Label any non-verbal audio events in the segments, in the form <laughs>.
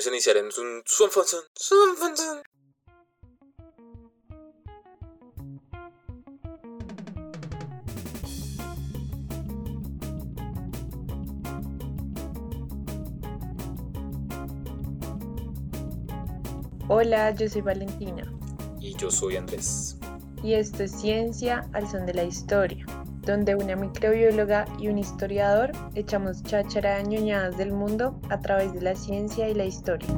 Vamos a iniciar en un. Hola, yo soy Valentina Y yo soy Andrés. y esto es Ciencia al son de la historia, donde una microbióloga y un historiador echamos cháchara de ñoñadas del mundo a través de la ciencia y la historia.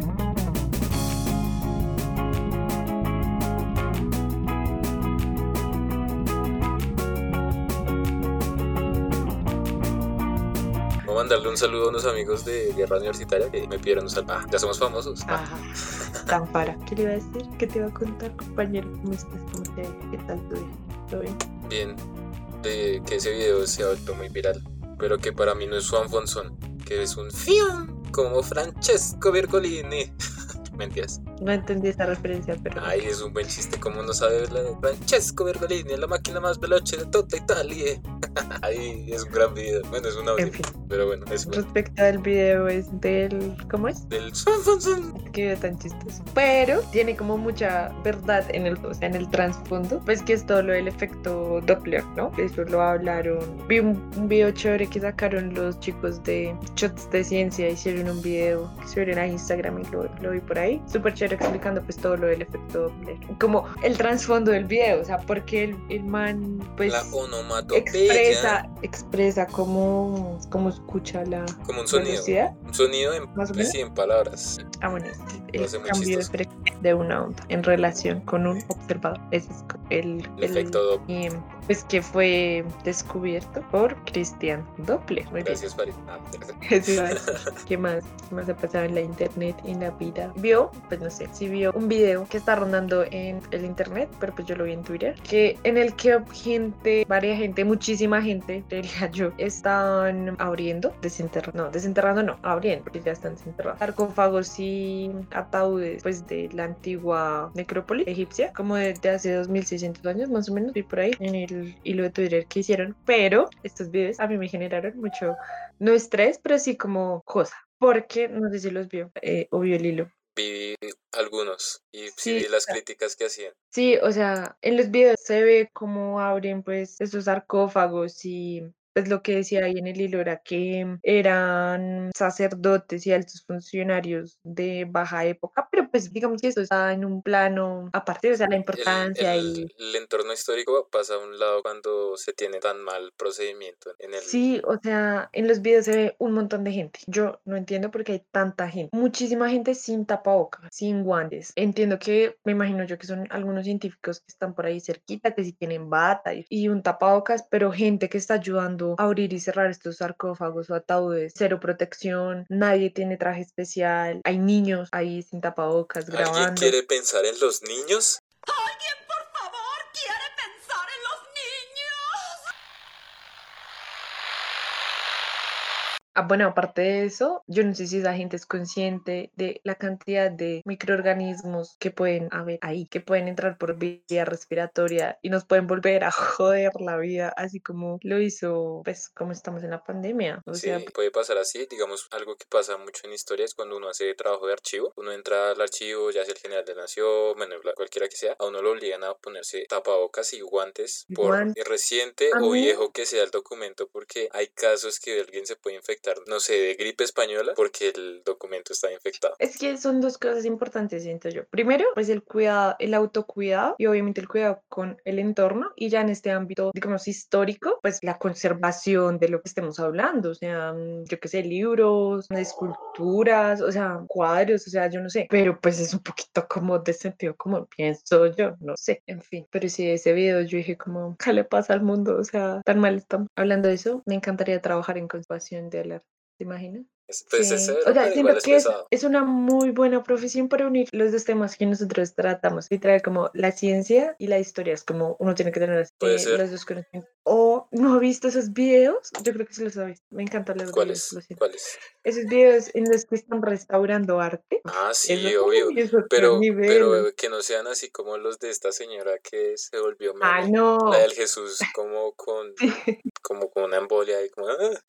Voy a mandarle un saludo a unos amigos de Guerra Universitaria que me pidieron un saludo. Ah, ya somos famosos. Ah, <laughs> Ajá, tan para. ¿Qué le iba a decir? ¿Qué te iba a contar, compañero? ¿Cómo estás? ¿Cómo te ¿Qué tal tu día? ¿Todo bien? bien. De que ese video se ha vuelto muy viral. Pero que para mí no es Swanfonson, que es un fium como Francesco Virgolini. <laughs> Mentiras. No entendí esa referencia, pero... Ay, es un buen chiste, como no sabe la de Francesco Virgolini, la máquina más veloce de toda Italia. <laughs> Ay, es un gran video. Bueno, es un audio. En fin, Pero bueno, es bueno. respecto al video es del... ¿Cómo es? Del que video tan chistoso. Pero tiene como mucha verdad en el, o sea, en el trasfondo. Pues que es todo lo del efecto Doppler, ¿no? Eso lo hablaron. Vi un, un video chévere que sacaron los chicos de Shots de Ciencia. Hicieron un video que subieron a Instagram y lo, lo vi por ahí. Súper chévere explicando pues todo lo del efecto Doppler. Como el trasfondo del video, o sea, porque el, el man pues la expresa, expresa cómo, cómo escucha la Como un sonido. velocidad. Un sonido en, Más o sí, en palabras. Ah, bueno, el cambio de frecuencia de una onda en relación con un observador. Ese es el, El efecto Doppler. eh, pues que fue descubierto por Christian Doppler. Muy. Gracias, Farid. Ah, decir. <laughs> ¿Qué más? ¿Qué más ha pasado en la internet, en la vida? Vio, pues no sé, si vio un video que está rondando en el internet, pero pues yo lo vi en Twitter, que en el que gente, varias gente, muchísima gente, diría yo, están abriendo, desenterrando, no, desenterrando no, abriendo, porque ya están desenterrados, sarcófagos y ataúdes, pues de la antigua necrópolis egipcia, como desde hace 2600 años más o menos, vi por ahí en el hilo de Twitter que hicieron, pero estos videos a mí me generaron mucho no estrés, pero sí como cosa. Porque no sé si los vio eh, o vio el hilo. Vi algunos y sí, vi las críticas que hacían. Sí, o sea, en los videos se ve cómo abren pues esos sarcófagos y pues lo que decía ahí en el hilo era que eran sacerdotes y altos funcionarios de baja época, pero pues digamos que eso está en un plano aparte, o sea, la importancia el- y el entorno histórico pasa a un lado cuando se tiene tan mal procedimiento en el... Sí, o sea, en los videos se ve un montón de gente. Yo no entiendo por qué hay tanta gente. Muchísima gente sin tapabocas, sin guantes. Entiendo que, me imagino yo que son algunos científicos que están por ahí cerquita, que sí tienen bata y, y un tapabocas, pero gente que está ayudando abrir y cerrar estos sarcófagos o ataúdes, cero protección, nadie tiene traje especial, hay niños ahí sin tapabocas ¿Alguien grabando. quiere pensar en los niños? ¿Alguien, por favor, quiere pensar en los niños? Ah, bueno, aparte de eso, yo no sé si esa gente es consciente de la cantidad de microorganismos que pueden haber ahí, que pueden entrar por vía respiratoria y nos pueden volver a <laughs> joder la vida, así como lo hizo, pues, como estamos en la pandemia. O Sí, sea, puede pasar así, digamos, algo que pasa mucho en historia es cuando uno hace trabajo de archivo, uno entra al archivo, ya sea el general de la nación, bueno, cualquiera que sea, a uno lo obligan a ponerse tapabocas y guantes por Guantes. reciente o viejo que sea el documento, porque hay casos que alguien se puede infectar, no sé, de gripe española, porque el documento está infectado. Es que son dos cosas importantes, siento yo. Primero, pues el cuidado, el autocuidado y obviamente el cuidado con el entorno y ya en este ámbito, digamos, histórico, pues la conservación de lo que estemos hablando, o sea, mm, yo qué sé, libros, esculturas, o sea, cuadros, o sea, yo no sé, pero pues es un poquito como de sentido como pienso yo, no sé, en fin. Pero sí, ese video yo dije como, ¿qué le pasa al mundo? O sea, tan mal estamos. Hablando de eso, me encantaría trabajar en conservación de arte. ¿Te imaginas? Es- Pues Sí, o sea, siento es que es, una muy buena profesión para unir los dos temas que nosotros tratamos, literal como la ciencia y la historia, es como uno tiene que tener eh, los dos conocimientos. O no he visto esos videos. Yo creo que sí los sabes. Me encantan los videos. ¿Cuáles? ¿Cuáles? Esos videos en los que están restaurando arte. Ah, sí, Eso, obvio. Pero, pero que no sean así como los de esta señora que se volvió meme. Ah, no. La del Jesús como con, <laughs> como con una embolia y como... ah.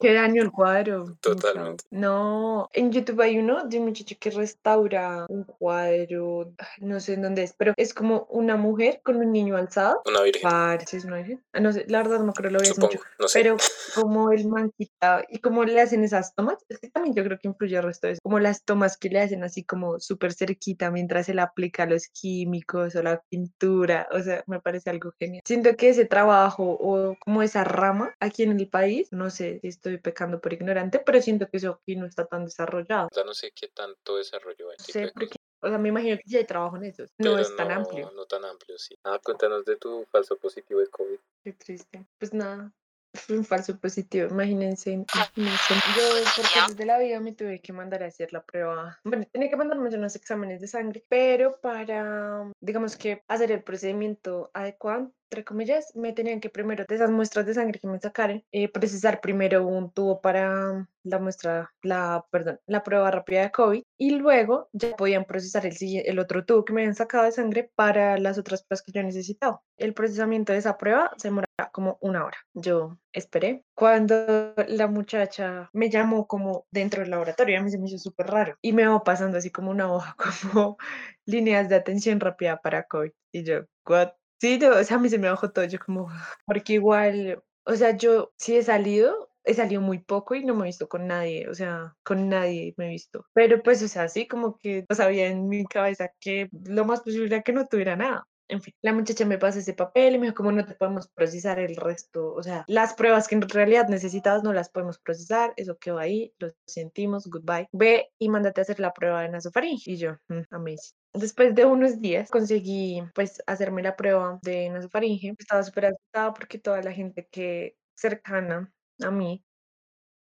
Qué <laughs> daño el cuadro. Totalmente. No, en YouTube hay uno de un muchacho que restaura un cuadro, no sé en dónde es, pero es como una mujer con un niño alzado. Una virgen, Parece es una virgen. Ah, No sé, la verdad no me acuerdo, lo voy mucho. No sé. Pero como el man quita y como le hacen esas tomas, es que también yo creo que influye el resto de eso, como las tomas que le hacen así como súper cerquita mientras él aplica los químicos o la pintura, o sea, me parece algo genial. Siento que ese trabajo o como esa rama aquí en el país, no sé si estoy pecando por ignorante, pero siento que eso aquí no está tan desarrollado. Ya no sé qué tanto desarrollo hay. No sé, porque, o sea, me imagino que sí hay trabajo en eso, no pero es tan amplio. No tan amplio, sí. Ah, cuéntanos de tu falso positivo de COVID. Qué triste. Pues nada, fue <laughs> un falso positivo. Imagínense, imagínense. Yo por cosas de la vida me tuve que mandar a hacer la prueba. Bueno, tenía que mandarme unos exámenes de sangre, pero para, digamos que hacer el procedimiento adecuado, entre comillas, me tenían que primero de esas muestras de sangre que me sacaron, eh, procesar primero un tubo para la muestra, la, perdón, la prueba rápida de COVID y luego ya podían procesar el, el otro tubo que me habían sacado de sangre para las otras pruebas que yo necesitaba. El procesamiento de esa prueba se demora como una hora. Yo esperé. Cuando la muchacha me llamó como dentro del laboratorio, a mí se me hizo súper raro y me va pasando así como una hoja, <laughs> como líneas de atención rápida para COVID. Y yo, ¿what? Sí, no, o sea, a mí se me bajó todo, yo como, porque igual, o sea, yo sí he salido, he salido muy poco y no me he visto con nadie, o sea, con nadie me he visto. Pero pues, o sea, sí como que no sabía en mi cabeza que lo más posible era que no tuviera nada. En fin, la muchacha me pasa ese papel y me dijo, como no te podemos procesar el resto? O sea, las pruebas que en realidad necesitabas no las podemos procesar, eso quedó ahí, lo sentimos, goodbye. Ve y mándate a hacer la prueba de nasofaringe. Y yo, "Mm, amazing. Después de unos días conseguí pues hacerme la prueba de nasofaringe. Estaba súper asustada porque toda la gente que cercana a mí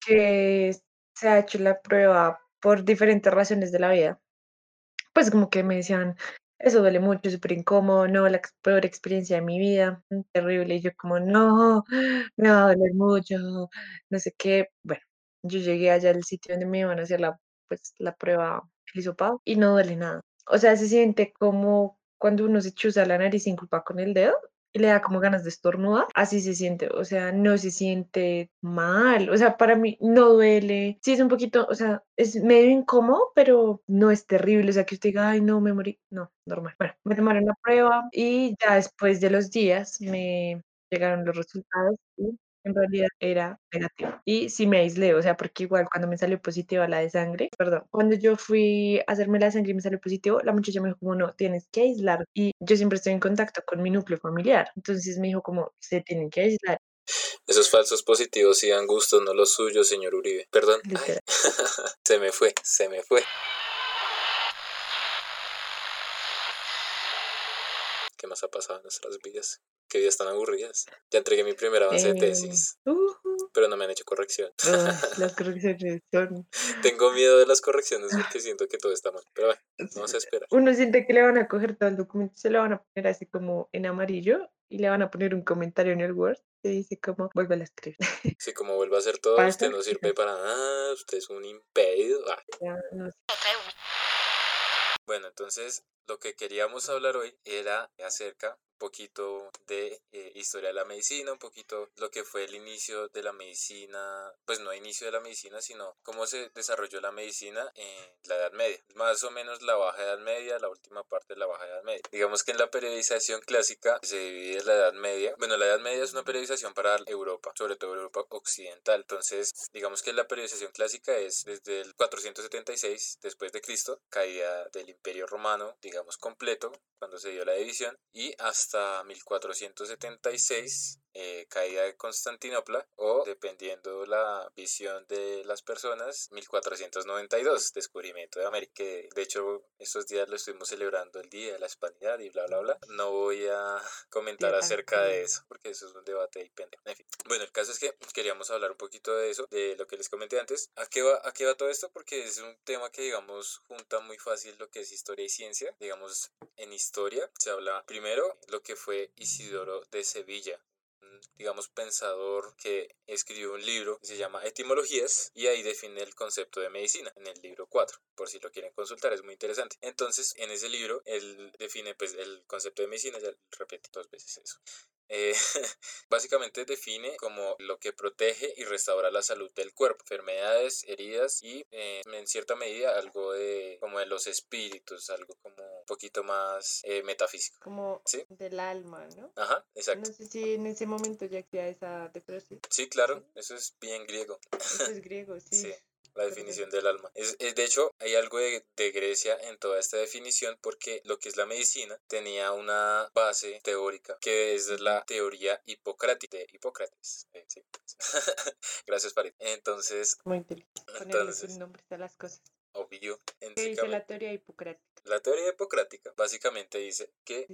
que se ha hecho la prueba por diferentes razones de la vida, pues como que me decían, eso duele mucho, súper incómodo, no, la peor experiencia de mi vida, mm, terrible. Y yo como, no, <gasps> me va a doler mucho, no sé qué. Bueno, yo llegué allá al sitio donde me iban a hacer la, pues, la prueba, y no duele nada. O sea, se siente como cuando uno se chuza la nariz sin culpa con el dedo y le da como ganas de estornudar, así se siente, o sea, no se siente mal, o sea, para mí no duele, sí es un poquito, o sea, es medio incómodo, pero no es terrible, o sea, que usted diga, ay, no, me morí, no, normal. Bueno, me tomaron la prueba y ya después de los días me llegaron los resultados y en realidad era negativo. Y sí me aislé, o sea, porque igual cuando me salió positiva la de sangre, perdón, cuando yo fui a hacerme la sangre y me salió positivo, la muchacha me dijo como no, tienes que aislar. Y yo siempre estoy en contacto con mi núcleo familiar, entonces me dijo como se tienen que aislar, Esos falsos positivos sí dan gusto, no los suyos, señor Uribe. Perdón. <laughs> Se me fue, se me fue. ¿Qué más ha pasado en nuestras vidas? ¿Qué días tan aburridas? Ya entregué mi primer avance de Eh, tesis, ujú. pero no me han hecho corrección. Ah, <laughs> las correcciones son... Tengo miedo de las correcciones porque siento que todo está mal. Pero bueno, vamos a esperar. Uno siente que le van a coger todo el documento, se lo van a poner así como en amarillo y le van a poner un comentario en el Word que dice como vuelve a escribir. <laughs> Si como vuelva a hacer todo, Pasa, usted no sirve para nada, usted es un impedido. Ah, Ya, no sé. Bueno, entonces lo que queríamos hablar hoy era acerca poquito de eh, historia de la medicina, un poquito lo que fue el inicio de la medicina, pues no inicio de la medicina, sino cómo se desarrolló la medicina en la Edad Media, más o menos la Baja Edad Media, la última parte de la Baja Edad Media. Digamos que en la periodización clásica se divide la Edad Media. Bueno, la Edad Media es una periodización para Europa, sobre todo Europa occidental. Entonces, digamos que la periodización clásica es desde el 476 después de Cristo, caída del Imperio Romano, digamos completo, cuando se dio la división, y hasta 1476 eh, caída de Constantinopla o dependiendo la visión de las personas 1492 descubrimiento de América que de hecho estos días lo estuvimos celebrando el día de la hispanidad y bla bla bla. No voy a comentar Ya, acerca de sí. eso porque eso es un debate ahí pendejo en fin bueno el caso es que queríamos hablar un poquito de eso de lo que les comenté antes. A qué va a qué va todo esto porque es un tema que digamos junta muy fácil lo que es historia y ciencia. Digamos en historia se habla primero lo que fue Isidoro de Sevilla digamos, pensador que escribió un libro que se llama Etimologías y ahí define el concepto de medicina en el libro 4, por si lo quieren consultar, es muy interesante. Entonces, en ese libro, él define pues, el concepto de medicina, ya repite dos veces eso. Eh, <laughs> básicamente define como lo que protege y restaura la salud del cuerpo, enfermedades, heridas y eh, en cierta medida algo de como de los espíritus, algo como un poquito más eh, metafísico. Como del alma, ¿no? Ajá, exacto. No sé si en ese momento ya hacía esa definición. Sí, claro, eso es bien griego. Eso es <laughs> griego, sí. sí la definición del alma. Es, de hecho, hay algo de, Grecia en toda esta definición porque lo que es la medicina tenía una base teórica que es la teoría hipocrática de Hipócrates. Eh, <laughs> Gracias, Farid. Entonces, muy entonces, nombre a las cosas. Obvio. ¿Qué dice la teoría hipocrática? La teoría hipocrática básicamente dice que,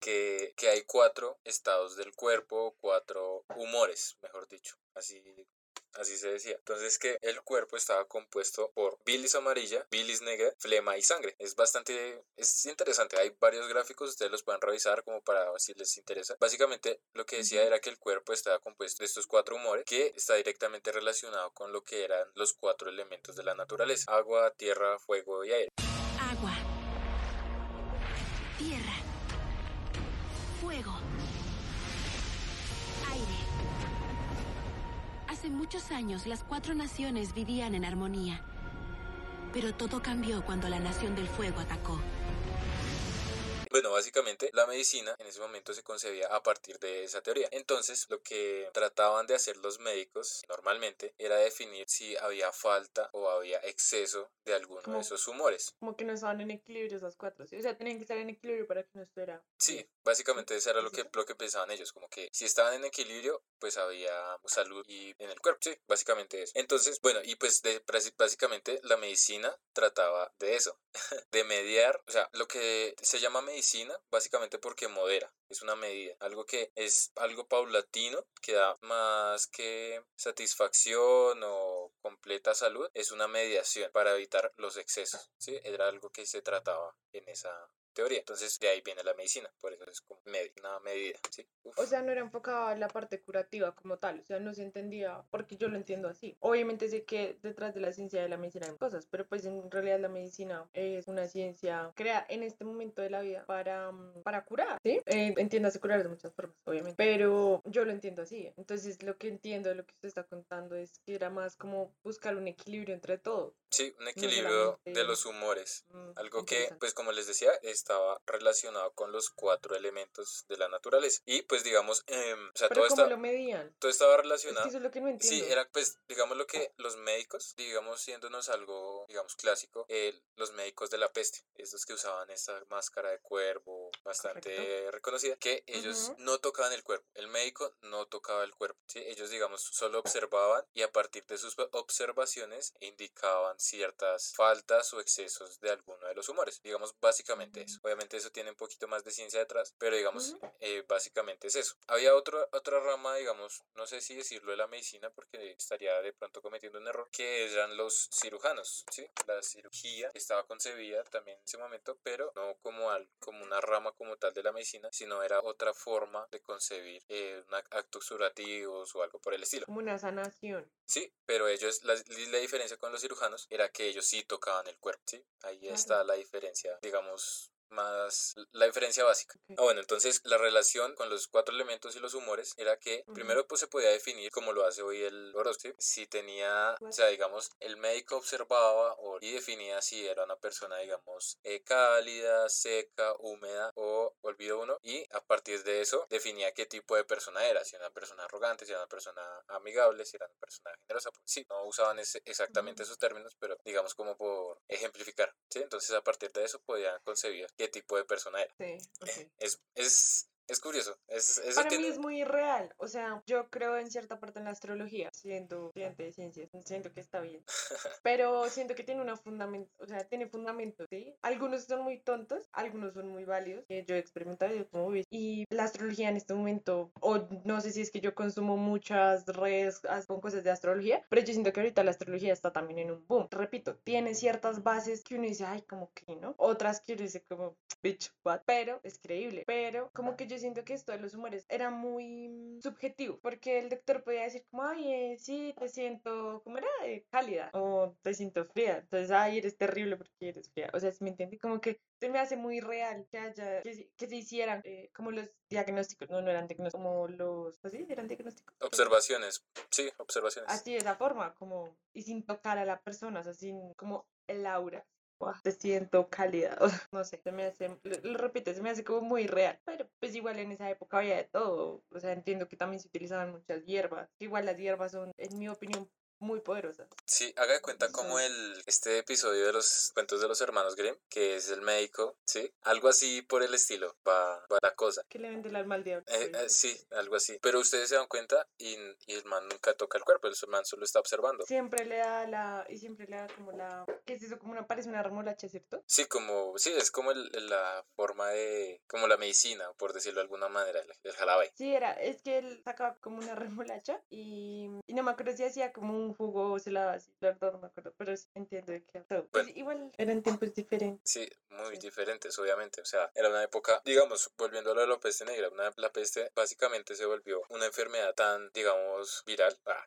que, que hay cuatro estados del cuerpo, cuatro humores, mejor dicho. Así así se decía. Entonces que el cuerpo estaba compuesto por bilis amarilla, bilis negra, flema y sangre. Es bastante, es interesante. Hay varios gráficos, ustedes los pueden revisar como para si les interesa. Básicamente lo que decía era que el cuerpo estaba compuesto de estos cuatro humores que está directamente relacionado con lo que eran los cuatro elementos de la naturaleza. Agua, tierra, fuego y aire. Agua. Muchos años las cuatro naciones vivían en armonía. Pero todo cambió cuando la Nación del Fuego atacó. Bueno, básicamente la medicina en ese momento se concebía a partir de esa teoría. Entonces, lo que trataban de hacer los médicos normalmente era definir si había falta o había exceso de alguno de esos humores. Como que no estaban en equilibrio esas cuatro, ¿sí? O sea, tenían que estar en equilibrio para que no estuviera. Sí, básicamente eso era lo que, lo que pensaban ellos, como que si estaban en equilibrio, pues había salud y en el cuerpo, sí, básicamente eso. Entonces, bueno, y pues de, básicamente la medicina trataba de eso, <laughs> de mediar, o sea, lo que se llama medicina medicina básicamente porque modera, es una medida, algo que es algo paulatino, que da más que satisfacción o completa salud, es una mediación para evitar los excesos, ¿sí? Era algo que se trataba en esa teoría. Entonces de ahí viene la medicina, por eso es como una medida. ¿sí? O sea, no era enfocado a la parte curativa como tal, o sea, no se entendía, porque yo lo entiendo así. Obviamente sé que detrás de la ciencia de la medicina hay cosas, pero pues en realidad la medicina es una ciencia crea en este momento de la vida para, mm, para curar, ¿sí? Eh, entiéndase curar de muchas formas, obviamente, pero yo lo entiendo así. Entonces lo que entiendo de lo que usted está contando es que era más como buscar un equilibrio entre todo. Sí, un equilibrio de los humores. Mm, algo que, pues como les decía, estaba relacionado con los cuatro elementos de la naturaleza. Y pues digamos, eh, o sea, todo, está, lo medían? todo estaba relacionado. Es eso es lo que no entiendo. Sí, era pues, digamos lo que los médicos, digamos, siéndonos algo, digamos, clásico, los médicos de la peste, estos que usaban esta máscara de cuervo bastante reconocida, que ellos no tocaban el cuerpo. El médico no tocaba el cuerpo. ¿sí? Ellos, digamos, solo observaban y a partir de sus observaciones indicaban ciertas faltas o excesos de alguno de los humores. Digamos, básicamente eso. Obviamente eso tiene un poquito más de ciencia detrás, pero digamos, eh, básicamente es eso. Había otro, otra rama, digamos, no sé si decirlo de la medicina porque estaría de pronto cometiendo un error, que eran los cirujanos, ¿sí? La cirugía estaba concebida también en ese momento, pero no como, al, como una rama como tal de la medicina, sino era otra forma de concebir eh, actos curativos o algo por el estilo. Como una sanación. Sí, pero ellos, la, la diferencia con los cirujanos era que ellos sí tocaban el cuerpo, ¿sí? Ahí está la diferencia, digamos, más la diferencia básica. Ah, bueno, entonces la relación con los cuatro elementos y los humores era que primero pues se podía definir como lo hace hoy el horóscopo, si tenía, o sea, digamos, el médico observaba o, y definía si era una persona, digamos, eh, cálida, seca, húmeda o olvido uno y a partir de eso definía qué tipo de persona era, si era una persona arrogante, si era una persona amigable, si era una persona generosa, pues, sí, no usaban exactamente esos términos, pero digamos como por ejemplificar, ¿sí? Entonces a partir de eso podían concebir qué tipo de persona era. Sí, Es, es, es curioso. Es, Para mí es muy real. O sea, yo creo en cierta parte en la astrología, siendo estudiante de ciencias. Siento que está bien. <laughs> Pero siento que tiene una fundamento, o sea, tiene fundamento, ¿sí? Algunos son muy tontos, algunos son muy válidos. yo he experimentado y como Y la astrología en este momento, o no sé si es que yo consumo muchas redes con cosas de astrología, pero yo siento que ahorita la astrología está también en un boom. Repito, tiene ciertas bases que uno dice, ay, como que no. Otras que uno dice como, bitch, what? Pero es creíble. Pero como que yo siento que esto de los humores era muy mm, subjetivo, porque el doctor podía decir como, ay, eh, sí, te siento, ¿cómo era? Eh, cálida, o te siento fría, entonces, ay, eres terrible porque eres fría, o sea, ¿me entiende? Como que se me hace muy real que haya, que, se- que se hicieran eh, como los diagnósticos, no, no eran diagnósticos, como los, ¿así? ¿Eran diagnósticos? Observaciones, sí, observaciones. Así de esa forma, como, y sin tocar a la persona, o sea, sin, como el aura. Te siento cálida, <laughs> no sé, se me hace, lo repito, se me hace como muy real, pero pues igual en esa época había de todo, o sea, entiendo que también se utilizaban muchas hierbas, igual las hierbas son, en mi opinión, muy poderosas. Sí, haga de cuenta como el, este episodio de los cuentos de los hermanos Grimm, que es el médico, ¿sí? Algo así por el estilo, va, va la cosa. Que le vende el alma al diablo. Eh, eh, sí, algo así. Pero ustedes se dan cuenta y, y el man nunca toca el cuerpo, el man solo está observando. Siempre le da la, y siempre le da como la, ¿qué es eso? Como una, parece una remolacha, ¿cierto? Sí, como, sí, es como el- la forma de, como la medicina, por decirlo de alguna manera, el, el. Sí, era, es que él sacaba como una <laughs> remolacha y, y no me acuerdo si hacía como un jugo o se la así, la verdad no me acuerdo, pero entiendo de qué. Pues Bueno. igual eran tiempos diferentes. Sí, muy Sí. diferentes, obviamente. O sea, era una época, digamos, volviendo a lo de la peste negra, una, la peste básicamente se volvió una enfermedad tan, digamos, viral, <laughs> ah,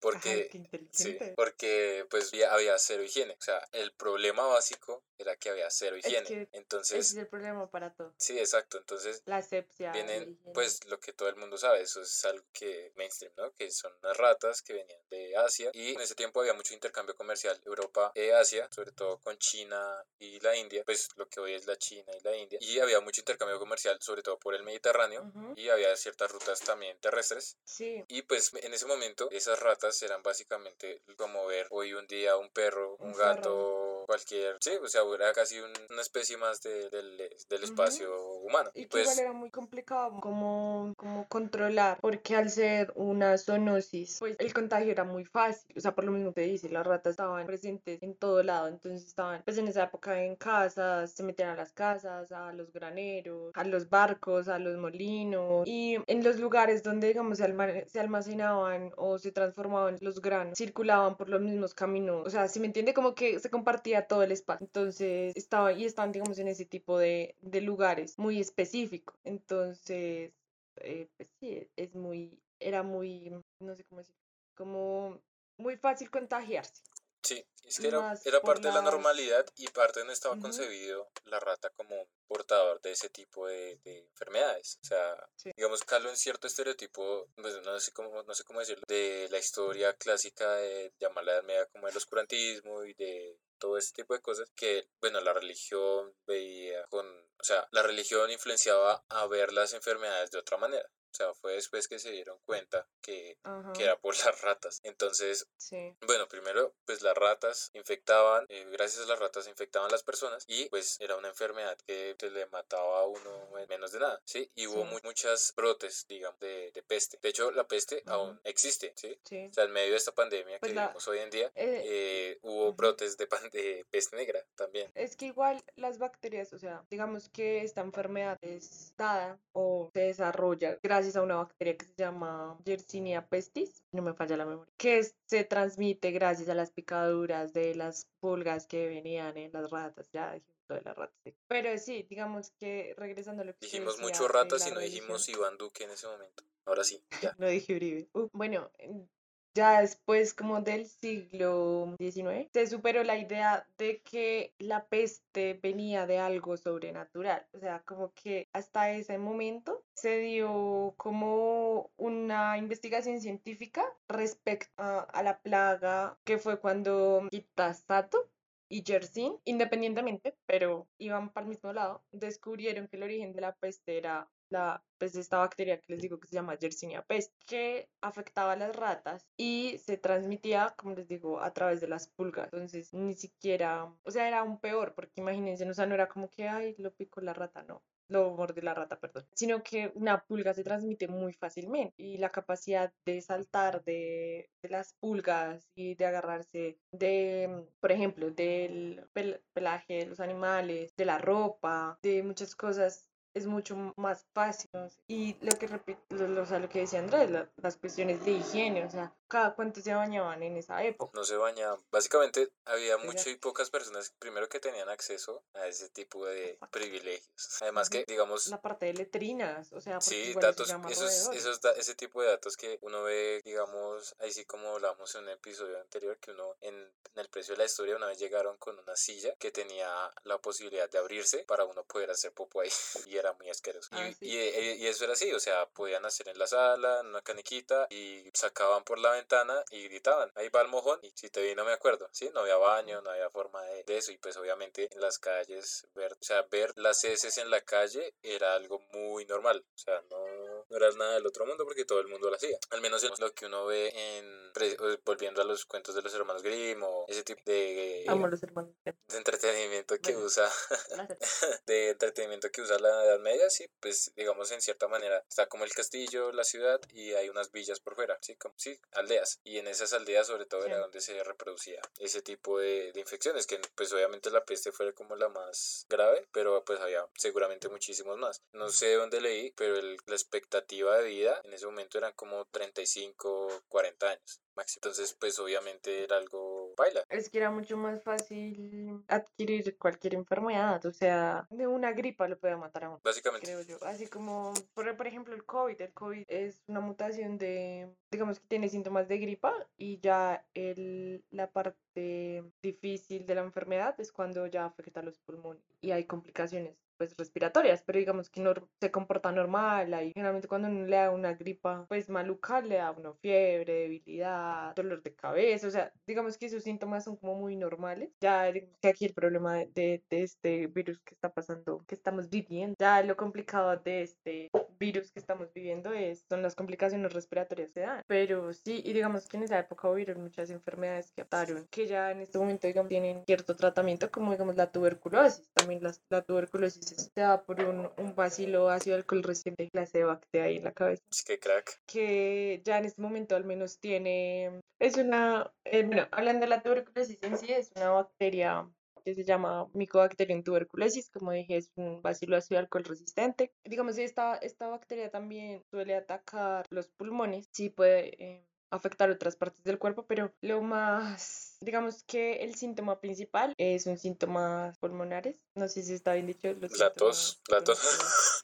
porque Sí, porque pues había cero higiene. O sea, el problema básico era que había cero Es higiene. que Ese Entonces, es el problema para todo. sí, exacto. Entonces La asepsia. vienen pues lo que todo el mundo sabe, eso es algo que mainstream, ¿no? Que son unas ratas que venían de Asia y en ese tiempo había mucho intercambio comercial Europa e Asia, sobre todo con China y la India, pues lo que hoy es la China y la India y había mucho intercambio comercial sobre todo por el Mediterráneo Ujú, y había ciertas rutas también terrestres. Sí, y pues en ese momento esas ratas eran básicamente como ver hoy un día un perro, un, Un gato, cualquier... Sí, o sea, era casi un- una especie más de- del, del espacio humano. y Y que pues igual era muy complicado como, como controlar, porque al ser una zoonosis, pues el contagio era muy fácil, o sea, por lo mismo te dice, las ratas estaban presentes en todo lado, entonces estaban, pues en esa época en casas, se metían a las casas, a los graneros, a los barcos, a los molinos, y en los lugares donde, digamos, se, alma- se almacenaban o se transformaban los granos, circulaban por los mismos caminos, o sea, si me entiende, como que se compartía todo el espacio, entonces estaba, y estaban, digamos, en ese tipo de, de lugares muy específicos, entonces, eh, pues sí, es muy, era muy, no sé cómo decir, como muy fácil contagiarse. Sí, es que era, era parte de la normalidad y parte no estaba concebido la rata como un portador de ese tipo de, de enfermedades. O sea, Sí. digamos, caló en cierto estereotipo, pues, no sé cómo, no sé cómo decirlo, de la historia clásica de llamar la Edad Media como el oscurantismo y de todo ese tipo de cosas que, bueno, la religión veía con, o sea, la religión influenciaba a ver las enfermedades de otra manera. O sea, fue después que se dieron cuenta que, Ajá, que era por <laughs> las ratas. Entonces, sí. bueno, primero, pues las ratas infectaban, eh, gracias a las ratas infectaban las personas y pues era una enfermedad que te le mataba a uno en menos de nada, ¿sí? Y hubo Sí. mu- muchas brotes, digamos, de, de peste. De hecho, la peste Ujú. aún existe, ¿sí? Sí. O sea, en medio de esta pandemia Pues que la- vivimos hoy en día, Eh, eh, hubo ujú. brotes de, pan- de peste negra también. Es que igual las bacterias, o sea, digamos que esta enfermedad es dada o se desarrolla gracias a una bacteria que se llama Yersinia pestis, no me falla la memoria, que se transmite gracias a las picaduras de las pulgas que venían en las ratas, ya de las ratas. Pero sí, digamos que regresando a lo que Dijimos mucho ratas y no religión. dijimos Iván Duque en ese momento. Ahora sí, ya. <laughs> No dije Uribe. Uh, bueno, en- ya después como del siglo XIX, se superó la idea de que la peste venía de algo sobrenatural. O sea, como que hasta ese momento se dio como una investigación científica respecto a, a la plaga que fue cuando Kitasato y Yersin, independientemente, pero iban para el mismo lado, descubrieron que el origen de la peste era la, pues esta bacteria que les digo que se llama Yersinia pestis, que afectaba a las ratas y se transmitía, como les digo, a través de las pulgas. Entonces, ni siquiera, o sea, era aún peor, porque imagínense, o sea, no era como que, ay, lo picó la rata, no. Lo mordió la rata, perdón. Sino que una pulga se transmite muy fácilmente y la capacidad de saltar de, de las pulgas y de agarrarse de, por ejemplo, del pel- pelaje de los animales, de la ropa, de muchas cosas es mucho más fácil. ¿no? Y lo que repito, lo, o sea, lo que decía Andrés, la- las cuestiones de higiene, o sea, cada cuánto se bañaban en esa época. No se bañaban. Básicamente había mucho y pocas personas, primero que tenían acceso a ese tipo de privilegios. Además que, digamos, La parte de letrinas, o sea, Sí, datos, esos, esos, ese tipo de datos que uno ve, digamos, ahí sí como hablamos en un episodio anterior, que uno en, en el precio de la historia una vez llegaron con una silla que tenía la posibilidad de abrirse para uno poder hacer popo ahí <laughs> y era muy asqueroso. Y, Ah, sí. y, y- y eso era así, o sea, podían hacer en la sala, en una caniquita y sacaban por la ventana y gritaban, ahí va el mojón y si te vi no me acuerdo, ¿sí? No había baño, no había forma de, de eso y pues obviamente en las calles, ver, o sea, ver las heces en la calle era algo muy normal, o sea, no, no era nada del otro mundo porque todo el mundo lo hacía. Al menos lo que uno ve en, eh, volviendo a los cuentos de los hermanos Grimm o ese tipo de, Amo los hermanos. de entretenimiento que Bueno. usa <laughs> de entretenimiento que usa la Edad Media, sí, pues digamos en cierta manera está como el castillo, la ciudad y hay unas villas por fuera, sí, como sí, aldeas. Y en esas aldeas sobre todo era donde se reproducía ese tipo de, de infecciones, que pues obviamente la peste fue como la más grave, pero pues había seguramente muchísimos más. No sé dónde leí, pero el- la expectativa de vida en ese momento eran como 35, 40 años máximo. Entonces pues obviamente era algo baila. Es que era mucho más fácil adquirir cualquier enfermedad, o sea, de una gripa lo puede matar a uno. Básicamente. Así como, por, por ejemplo, el COVID. El COVID es una mutación de, digamos que tiene síntomas de gripa y ya el, la parte difícil de la enfermedad es cuando ya afecta los pulmones y hay complicaciones pues respiratorias, pero digamos que no se comporta normal, ahí generalmente cuando uno le da una gripa pues maluca le da uno fiebre, debilidad, dolor de cabeza, o sea, digamos que esos síntomas son como muy normales, ya que aquí el problema de, de este virus que está pasando, que estamos viviendo, ya lo complicado de este virus que estamos viviendo es, son las complicaciones respiratorias que dan, pero sí, y digamos que en esa época hubieron muchas enfermedades que ataron, que ya en este momento digamos tienen cierto tratamiento como digamos la tuberculosis, también la, la tuberculosis se da por un, un bacilo ácido alcohol reciente, clase de bacteria ahí en la cabeza. Es que crack. que ya en este momento al menos tiene, es una, eh, bueno, hablando de la tuberculosis en sí, es una bacteria que se llama Mycobacterium tuberculosis, como dije, es un bacilo ácido alcohol resistente. Digamos, esta, esta bacteria también suele atacar los pulmones, sí puede eh, afectar otras partes del cuerpo, pero lo más, digamos que el síntoma principal es un síntomas pulmonares, no sé si está bien dicho. los La tos, la tos.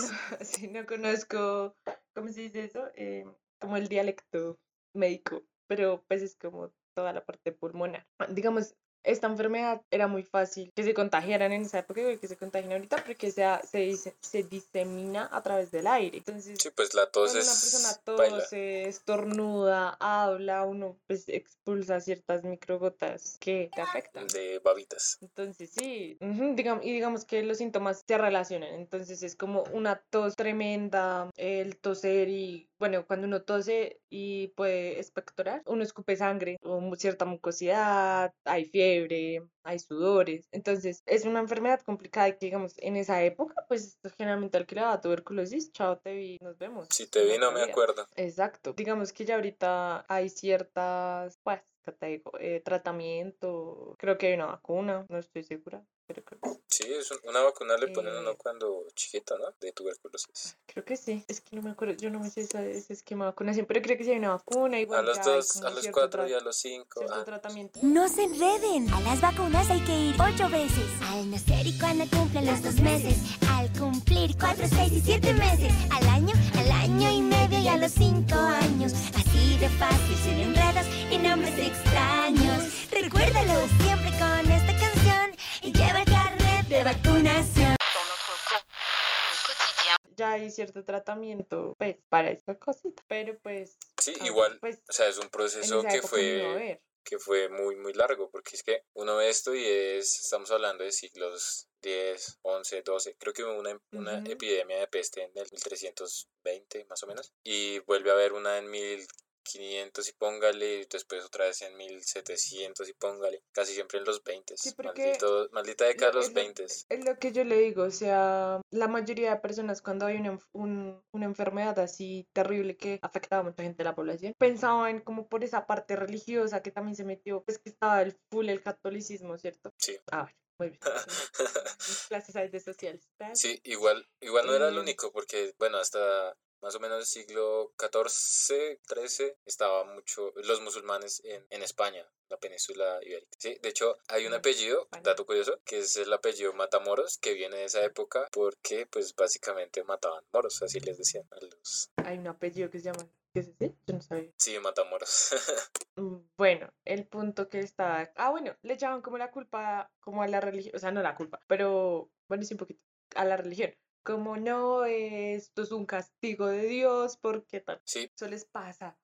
No, <laughs> sí, no conozco, ¿cómo se dice eso? Eh, como el dialecto médico, pero pues es como toda la parte pulmonar. Digamos, esta enfermedad era muy fácil que se contagiaran en esa época y que se contagien ahorita porque se, se, dice- se disemina a través del aire. Entonces, Sí, pues la tos cuando una persona tose, estornuda, habla, uno pues expulsa ciertas microgotas que te afectan. de babitas. Entonces sí, y digamos que los síntomas se relacionan, entonces es como una tos tremenda, el toser y bueno, cuando uno tose y puede expectorar, uno escupe sangre o cierta mucosidad, hay fiebre, hay sudores, entonces es una enfermedad complicada que digamos en esa época pues generalmente al que le daba tuberculosis, chao te vi, nos vemos. Si te vi no me acuerdo. Exacto. Digamos que ya ahorita hay ciertas, pues, ¿qué te digo? Eh, tratamiento. Creo que hay una vacuna, no estoy segura, pero creo que, Sí, es un- una vacuna le ponen a uno Eh, cuando chiquito, ¿no? De tuberculosis. creo que sí. Es que no me acuerdo, yo no me sé esa- ese esquema de vacunación, pero creo que sí hay una vacuna. A Igual los ya hay dos, a los cuatro y a los cinco. Ah, tratamiento. No se enreden. A las vacunas hay que ir ocho veces. Al nacer y cuando cumplen los dos meses. Al cumplir cuatro, seis y siete meses. Al año, al año y medio y a los cinco años. Así de fácil, sin enredos y nombres extraños. Recuérdalo siempre con de vacunación. Ya hay cierto tratamiento, pues, para esta cosita. Pero pues. Sí, ah, igual, Pues, o sea, es un proceso que fue, que fue muy, muy largo, porque es que uno ve esto y es, estamos hablando de siglos 10, 11, 12, creo que hubo una, una epidemia de peste en el 1320 más o menos, y vuelve a haber una en 1500 y póngale, y después otra vez en 1700 y póngale, casi siempre en los 20, Sí, maldito, maldita década de Lo- los es lo- 20. Es lo que yo le digo, o sea, la mayoría de personas cuando hay una, un- una enfermedad así terrible que afectaba a mucha gente de la población, pensaban como por esa parte religiosa que también se metió, pues que estaba el full el catolicismo, ¿cierto? Sí. A ver, Muy bien. <laughs> Clases de sociales. Sí, igual, igual no era el Eh, único, porque, bueno, hasta más o menos el siglo XIV, XIII, estaba mucho los musulmanes en, en España, la península ibérica. Sí, de hecho, hay un Mm, apellido, dato curioso, que es el apellido Matamoros, que viene de esa época porque, pues, básicamente mataban moros, así les decían a los... Hay un apellido que se llama. ¿Qué es ese? Yo no sabía. Sí, Matamoros. <laughs> Mm, Bueno, el punto que está. Ah, bueno, le echaban como la culpa, como a la religión. O sea, no la culpa, pero bueno, sí un poquito. A la religión. Como no, esto es un castigo de Dios, porque tal. sí, Eso les pasa.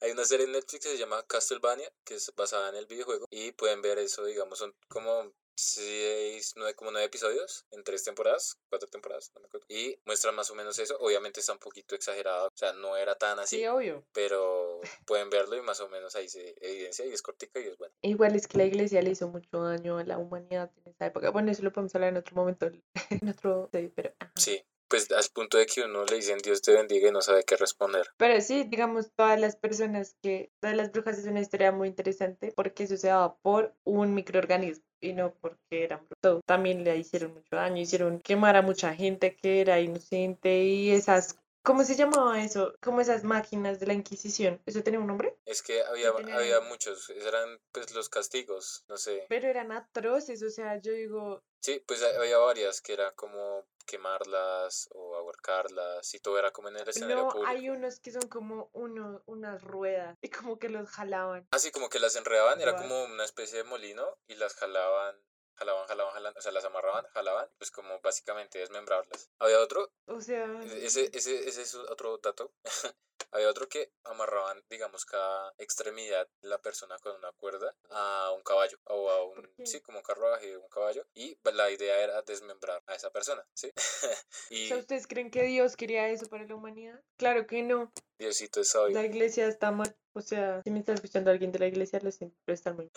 Hay una serie en Netflix que se llama Castlevania, que es basada en el videojuego, y pueden ver eso, digamos, son como seis, nueve, como nueve episodios en tres temporadas, cuatro temporadas, no me acuerdo. Y muestran más o menos eso. Obviamente está un poquito exagerado, o sea, no era tan así, Sí, obvio. pero pueden verlo y más o menos ahí se evidencia y es cortica y es bueno. Igual es que la iglesia le hizo mucho daño a la humanidad en esa época. Bueno, eso lo podemos hablar en otro momento, en <laughs> otro pero. ajá. Sí, pues al punto de que uno le dicen Dios te bendiga y no sabe qué responder. Pero sí, digamos, todas las personas que, todas las brujas es una historia muy interesante porque eso se daba por un microorganismo y no porque eran brujas. También le hicieron mucho daño, hicieron quemar a mucha gente que era inocente y esas, ¿cómo se llamaba eso? Como esas máquinas de la Inquisición. ¿Eso tenía un nombre? Es que había, había muchos, eran pues los castigos, no sé. Pero eran atroces, o sea, yo digo, Sí, pues ha- había varias que era como quemarlas o ahorcarlas y todo era como en el escenario no, público. hay unos que son como uno, unas ruedas y como que los jalaban. Así como que las enredaban, era como una especie de molino y las jalaban, jalaban, jalaban, jalaban, o sea, las amarraban, jalaban, pues como básicamente desmembrarlas. Había otro, O sea, e- ese, ese, ese es otro dato. <laughs> Había otro que amarraban, digamos, cada extremidad de la persona con una cuerda a un caballo o a un, sí, como un carruaje, un caballo. Y la idea era desmembrar a esa persona, ¿sí? <laughs> y o sea, ¿ustedes creen que Dios quería eso para la humanidad? Claro que no. Diosito es sabio. La iglesia está mal. O sea, si me está escuchando alguien de la iglesia, lo siento, pero está muy mal.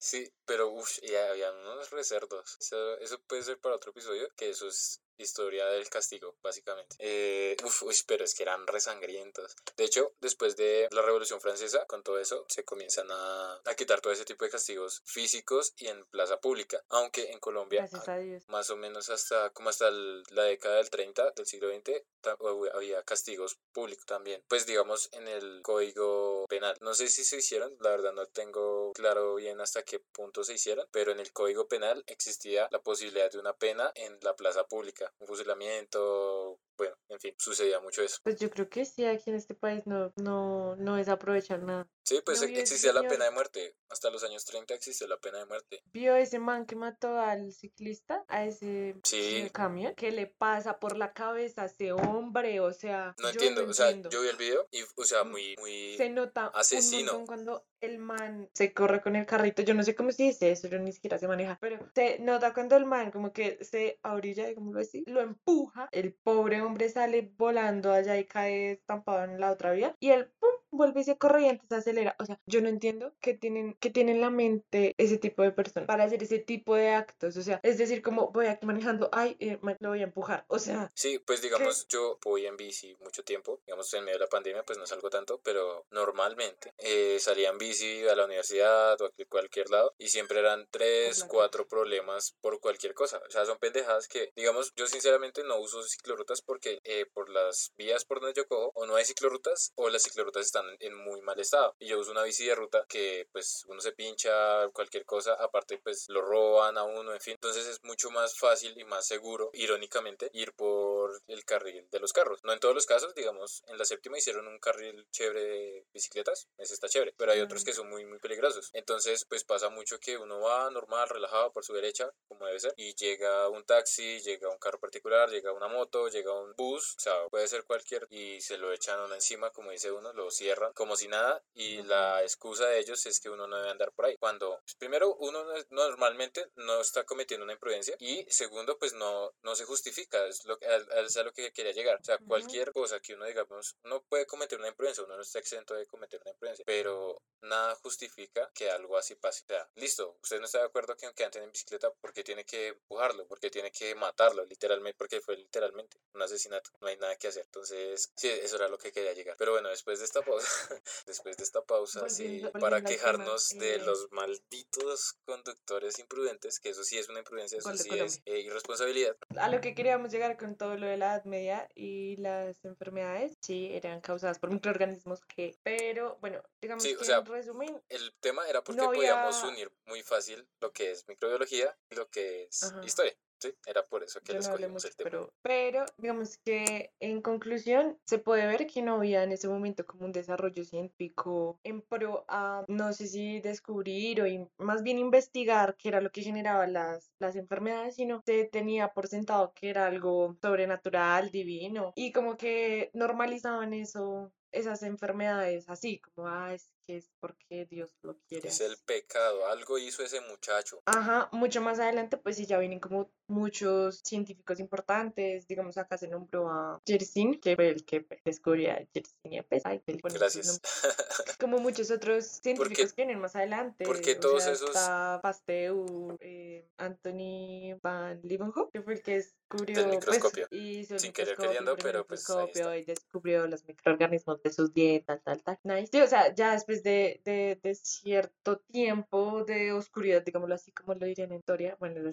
Sí, pero uff, y había unos recerdos. Eso, eso puede ser para otro episodio, que eso es historia del castigo, básicamente. Eh, uf, uy, pero es que eran resangrientos. De hecho, después de la Revolución Francesa, con todo eso, se comienzan a, a quitar todo ese tipo de castigos físicos y en plaza pública. Aunque en Colombia, más o menos hasta como hasta el- la década del 30 del siglo XX había castigos públicos también pues digamos en el código penal no sé si se hicieron la verdad no tengo claro bien hasta qué punto se hicieron pero en el código penal existía la posibilidad de una pena en la plaza pública un fusilamiento bueno en fin sucedía mucho eso Pues yo creo que sí, aquí en este país no, no, no es aprovechar nada. sí pues No ese existía la señor. pena de muerte hasta los años 30 existió la pena de muerte ¿Vio ese man que mató al ciclista? A ese Sí. camión. ¿Qué le pasa por la cabeza a ese hombre? O sea, no entiendo o sea entiendo. yo vi el video y o sea muy muy se nota asesino. un cuando el man se corre con el carrito. Yo no sé cómo se dice eso, yo ni siquiera sé manejar. Pero se nota cuando el man como que se orilla, digámoslo así, lo empuja. El pobre hombre sale volando allá y cae estampado en la otra vía. Y él, pum, vuelve y se corre y antes se acelera. O sea, yo no entiendo qué tienen, qué tiene en la mente ese tipo de personas para hacer ese tipo de actos. O sea, es decir, como voy aquí manejando, ay, eh, me- lo voy a empujar. O sea, Sí, pues digamos, yo voy en bici mucho tiempo, digamos en medio de la pandemia pues no salgo tanto, pero normalmente eh, salía en bici a la universidad o a cualquier lado y siempre eran tres, cuatro problemas por cualquier cosa, o sea, son pendejadas que, digamos, yo sinceramente no uso ciclorrutas porque eh, por las vías por donde yo cojo o no hay ciclorrutas o las ciclorrutas están en muy mal estado y yo uso una bici de ruta que pues uno se pincha, cualquier cosa, aparte pues lo roban a uno, en fin, entonces es mucho más fácil y más seguro, irónicamente, ir por el carril de los carros. No en todos los casos, digamos, en la séptima hicieron un carril chévere de bicicletas, ese está chévere, pero hay otros que son muy, muy peligrosos. Entonces, pues pasa mucho que uno va normal, relajado por su derecha, como debe ser, y llega un taxi, llega un carro particular, llega una moto, llega un bus, o sea, puede ser cualquier, y se lo echan uno encima, como dice uno, lo como si nada, y la excusa de ellos es que uno no debe andar por ahí. Cuando, pues, primero, uno no normalmente no está cometiendo una imprudencia, y segundo, pues no, no se justifica, es, lo, es a lo que quería llegar. O sea, cualquier cosa que uno digamos, uno puede cometer una imprudencia, uno no está exento de cometer una imprudencia, pero nada justifica que algo así pase. O sea, listo, usted no está de acuerdo que aunque anden en bicicleta, porque tiene que empujarlo, porque tiene que matarlo, literalmente, porque fue literalmente un asesinato, no hay nada que hacer. Entonces, sí, eso era lo que quería llegar. Pero bueno, después de esta pausa, <laughs> después de esta pausa, sí, para quejarnos de los malditos conductores imprudentes, que eso sí es una imprudencia, eso sí es eh, irresponsabilidad. A lo que queríamos llegar con todo lo de la Edad Media y las enfermedades, sí, eran causadas por microorganismos que, pero bueno, digamos Sí, o que sea, en resumen, El tema era porque No podíamos había- unir muy fácil lo que es microbiología y lo que es Ajá. historia. Sí, era por eso que yo les no mucho, el tema. pero, pero digamos que en conclusión se puede ver que no había en ese momento como un desarrollo científico en pro a, no sé si descubrir o in- más bien investigar qué era lo que generaba las, las enfermedades, sino se tenía por sentado que era algo sobrenatural, divino, y como que normalizaban eso, esas enfermedades así, como, ah, es que es porque Dios lo quiere. Es el así". pecado, algo hizo ese muchacho. Ajá, mucho más adelante, pues sí, ya vienen como muchos científicos importantes. Digamos, acá se nombró a Yersin, que fue el que pues, descubrió a Yersinia pesai. que le ponen sus Gracias. <laughs> Como muchos otros científicos que vienen más adelante. porque todos sea, esos- Está Pasteur, eh, Anthony Van Leeuwenhoek, que fue el que descubrió. Del pues, microscopio. hizo el Sin querer microscopio, queriendo, el primer pero, pues, ahí está. y descubrió los microorganismos de sus dietas, tal, tal. Nice. Sí, o sea, ya después de, de, de cierto tiempo de oscuridad, digámoslo así, como lo dirían en historia, bueno, no lo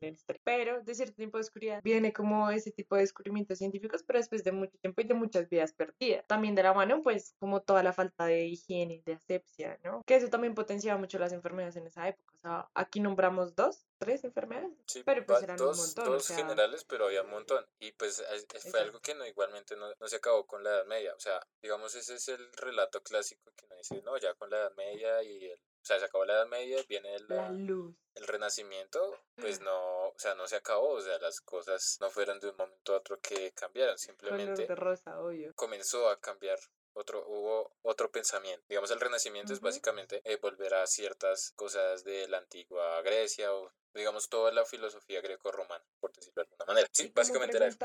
en historia, pero de cierto tiempo de oscuridad viene como ese tipo de descubrimientos científicos, pero después de mucho tiempo y de muchas vidas perdidas. También de la mano, pues, como toda la falta de higiene, de asepsia, ¿no? Que eso también potenciaba mucho las enfermedades en esa época. O sea, aquí nombramos dos, tres enfermedades, Sí, pero pues eran dos, un montón. o dos sea, generales, pero había un montón. Y pues es- es- fue algo que no igualmente no, no se acabó con la Edad Media. O sea, digamos, ese es el relato clásico que uno dice, no, ya con la Edad Media y el, o sea, se acabó la Edad Media, viene la la, luz. el Renacimiento, pues no, o sea, no se acabó, o sea, las cosas no fueron de un momento a otro que cambiaron, simplemente de rosa, obvio. comenzó a cambiar. Otro, hubo otro pensamiento. Digamos, el renacimiento es básicamente eh, volver a ciertas cosas de la antigua Grecia o, digamos, toda la filosofía greco-romana, por decirlo de alguna manera. Sí, básicamente era eso.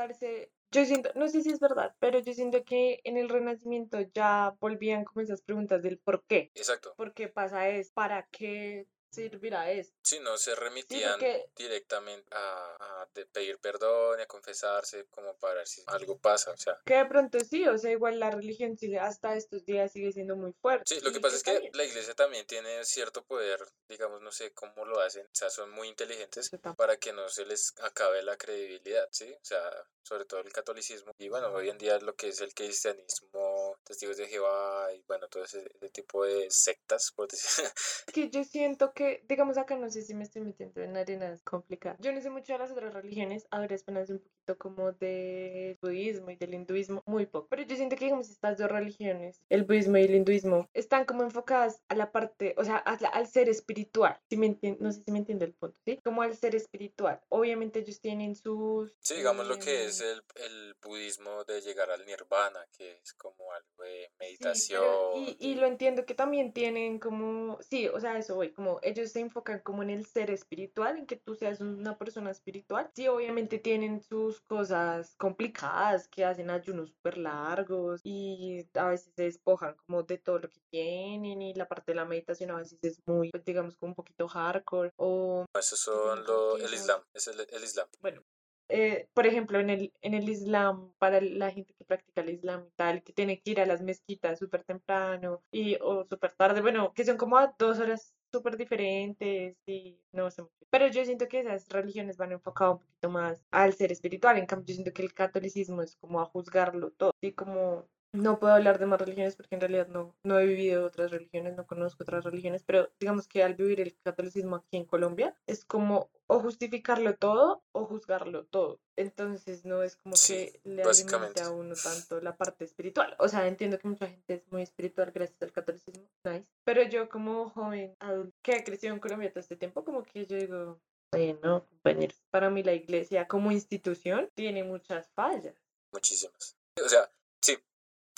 yo siento, no sé si es verdad, pero yo siento que en el Renacimiento ya volvían como esas preguntas del por qué, Exacto. por qué pasa esto, para qué servirá esto. Sí, no se Sí, remitían porque directamente a, a pedir perdón y a confesarse como para ver si algo pasa. O sea, que de pronto sí, o sea, igual la religión sigue hasta estos días sigue siendo muy fuerte. Sí, lo que pasa es que la iglesia también tiene cierto poder, digamos, no sé cómo lo hacen, o sea, son muy inteligentes para que no se les acabe la credibilidad, ¿sí? O sea, sobre todo el catolicismo. Y bueno, hoy en día lo que es el cristianismo, testigos de Jehová y bueno, todo ese, ese tipo de sectas, por decir. Que yo siento que, digamos acá, no sé si me estoy metiendo en arenas complicadas. Yo no sé mucho de las otras religiones, ahora apenas un poquito como del budismo y del hinduismo, muy poco. Pero yo siento que, digamos, estas dos religiones, el budismo y el hinduismo, están como enfocadas a la parte, o sea, a la- al ser espiritual. Si me no sé si me entiende el punto, ¿sí? Como al ser espiritual. Obviamente ellos tienen sus... Sí, digamos lo que es em, el, el budismo de llegar al nirvana, que es como algo de Sí, meditación. pero, y, y lo entiendo que también tienen como, sí, o sea, eso voy, como ellos se enfocan como en el ser espiritual, en que tú seas una persona espiritual. Sí, obviamente tienen sus cosas complicadas, que hacen ayunos súper largos y a veces se despojan como de todo lo que tienen y la parte de la meditación a veces es muy, pues, digamos, como un poquito hardcore o tienen son lo, el Islam, es el, el Islam. bueno, eh, por ejemplo, en el, en el Islam, para la gente que practica el Islam y tal, que tiene que ir a las mezquitas súper temprano y, o súper tarde, bueno, que son como a dos horas súper diferentes y no sé. Pero yo siento que esas religiones van enfocadas un poquito más al ser espiritual, en cambio yo siento que el catolicismo es como a juzgarlo todo, y como no puedo hablar de más religiones porque en realidad no, no he vivido otras religiones, no conozco otras religiones, pero digamos que al vivir el catolicismo aquí en Colombia es como o justificarlo todo o juzgarlo todo. Entonces no es como Sí, que le alimente a uno tanto la parte espiritual. O sea, entiendo que mucha gente es muy espiritual gracias al catolicismo, nice. Pero yo como joven adulto que ha crecido en Colombia todo este tiempo, como que yo digo, bueno, compañeros, para mí la iglesia como institución tiene muchas fallas. Muchísimas. O sea, sí,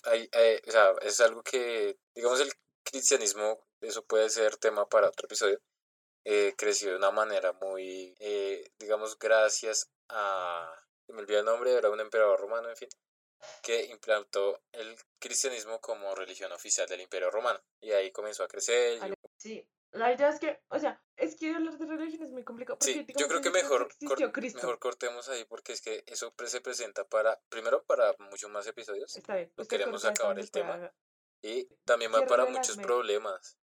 hay, hay- o sea, es algo que, digamos, el cristianismo, eso puede ser tema para otro episodio, eh, creció de una manera muy, eh, digamos, gracias a, me olvidó el nombre, era un emperador romano, en fin, que implantó el cristianismo como religión oficial del imperio romano. Y ahí comenzó a crecer. Sí, la idea es que, o sea, es que hablar de religión es muy complicado. Porque, Sí, yo creo que mejor, existió cor- Cristo. mejor cortemos ahí porque es que eso se presenta para, primero, para muchos más episodios. Está bien. lo usted queremos acabar el tema. Y también va para muchos problemas.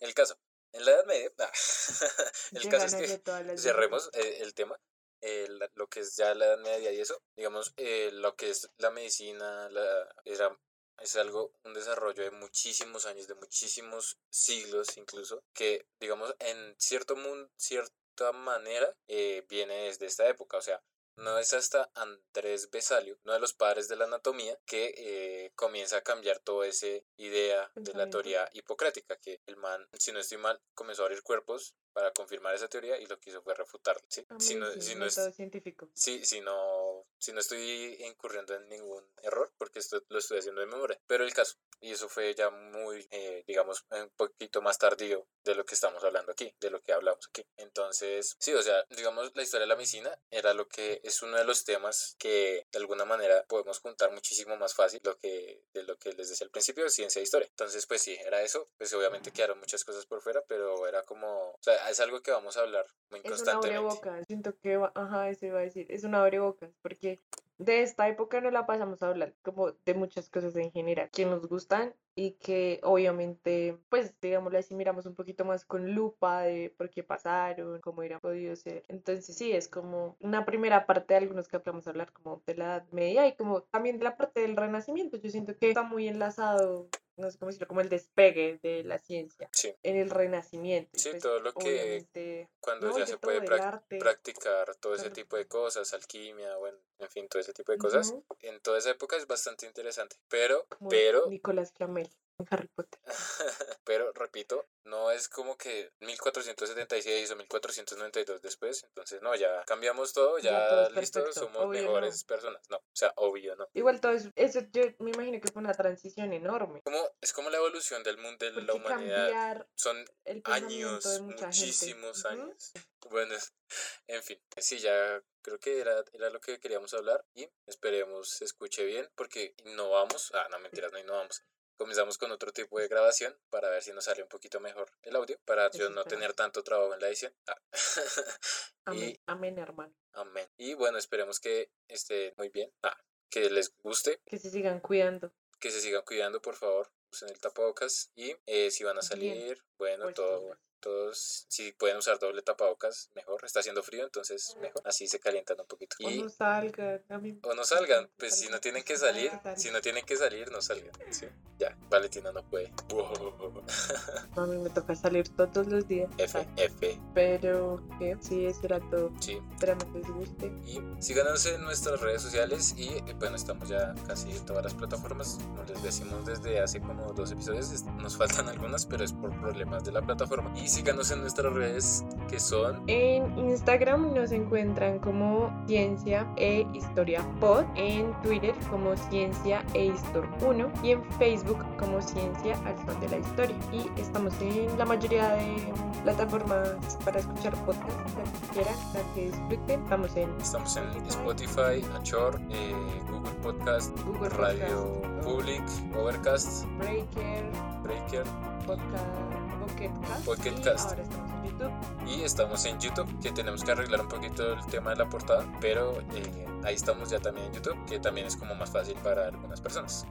El caso, en la Edad Media, nah, <laughs> el Llegan caso es que cerremos eh, el tema. eh, la- lo que es ya la Edad Media y eso, digamos, eh, lo que es la medicina, la, era, es algo, un desarrollo de muchísimos años, de muchísimos siglos incluso, que, digamos, en cierto mundo, cierta manera, eh, viene desde esta época, o sea, no es hasta Andrés Besalio, uno de los padres de la anatomía, que eh, comienza a cambiar toda esa idea de la teoría hipocrática, que el man, si no estoy mal, comenzó a abrir cuerpos para confirmar esa teoría y lo que hizo fue refutarla. ¿sí? Si no, Amazing, si no es- científico. Sí, si no, si no estoy incurriendo en ningún error, porque esto lo estoy haciendo de memoria. Pero el caso, y eso fue ya muy, eh, digamos, un poquito más tardío de lo que estamos hablando aquí, de lo que hablamos aquí. Entonces, sí, o sea, digamos, la historia de la medicina era lo que es uno de los temas que de alguna manera podemos juntar muchísimo más fácil lo que, de lo que les decía al principio, ciencia e historia. Entonces, pues sí, era eso. Pues obviamente quedaron muchas cosas por fuera, pero era como, o sea, es algo que vamos a hablar muy Es una constantemente. boca. Siento que, va- ajá, eso iba a decir. Es una abrebocas, porque de esta época no la pasamos a hablar, como de muchas cosas en general, que nos gustan y que obviamente, pues, digámoslo así, miramos un poquito más con lupa de por qué pasaron, cómo hubiera podido ser. Entonces, sí, es como una primera parte de algunos que vamos a hablar, como de la Edad Media y como también de la parte del Renacimiento. Yo siento que está muy enlazado, no sé cómo decirlo, como el despegue de la ciencia Sí. en el Renacimiento. Sí, pues, todo lo que cuando no, ya se puede practicar todo ese tipo de cosas, alquimia, bueno, en fin, todo ese tipo de cosas. En toda esa época es bastante interesante, pero, como pero, Nicolás Flamel Harry Potter. <laughs> pero, repito, no es como que 1476 o 1492 después, entonces no, ya cambiamos todo, Ya ya, todo listo, perfecto, somos obvio no. mejores personas, no, o sea, obvio, no. Igual todo eso, eso yo me imagino que fue una transición enorme. Como, es como la evolución del mundo, de la humanidad, son el años, muchísimos gente. Años. <laughs> Bueno, en fin, sí, ya creo que era, era lo que queríamos hablar y esperemos se escuche bien porque innovamos, ah, no mentiras, no innovamos. Comenzamos con otro tipo de grabación para ver si nos sale un poquito mejor el audio, para yo no tener tanto trabajo en la edición. Ah. <laughs> Amén, y amén, hermano. amén. Y bueno, esperemos que esté muy bien, ah, que les guste, Que se sigan cuidando. que se sigan cuidando, por favor, usen el tapabocas y eh, si van a Bien, salir, bueno, puestos, todo, pues. Todos, si pueden usar doble tapabocas, mejor. Está haciendo frío, entonces mejor. Así se calientan un poquito. O Y, no salgan. a mí o no salgan, pues si no tienen que salir, salgan. si no tienen que salir, no salgan. ¿sí? Ya, Valentina no puede. <laughs> Wow. A mí me toca salir todos los días. F, Ah, F, Pero, ¿qué? Sí, eso era todo. sí. Esperamos que les guste. Y síganos en nuestras redes sociales y eh, bueno, estamos ya casi en todas las plataformas. Como les decimos desde hace como dos episodios, nos faltan algunas, pero es por problemas de la plataforma. Y síganos en nuestras redes que son En Instagram nos encuentran como Ciencia e Historia Pod, en Twitter como Ciencia e Histor 1 y en Facebook como Ciencia al Son de la Historia. Y estamos en la mayoría de plataformas para escuchar podcasts, las que quieran, las que disfruten. Estamos en Estamos en Spotify, Anchor, eh, Google Podcast, Google Radio Podcast, Public, Overcast, Breaker, Breaker Podcast, Pocket Cast, Pocket y Cast. ahora estamos en YouTube. y estamos en YouTube, que tenemos que arreglar un poquito el tema de la portada, pero eh, ahí estamos ya también en YouTube, que también es como más fácil para algunas personas.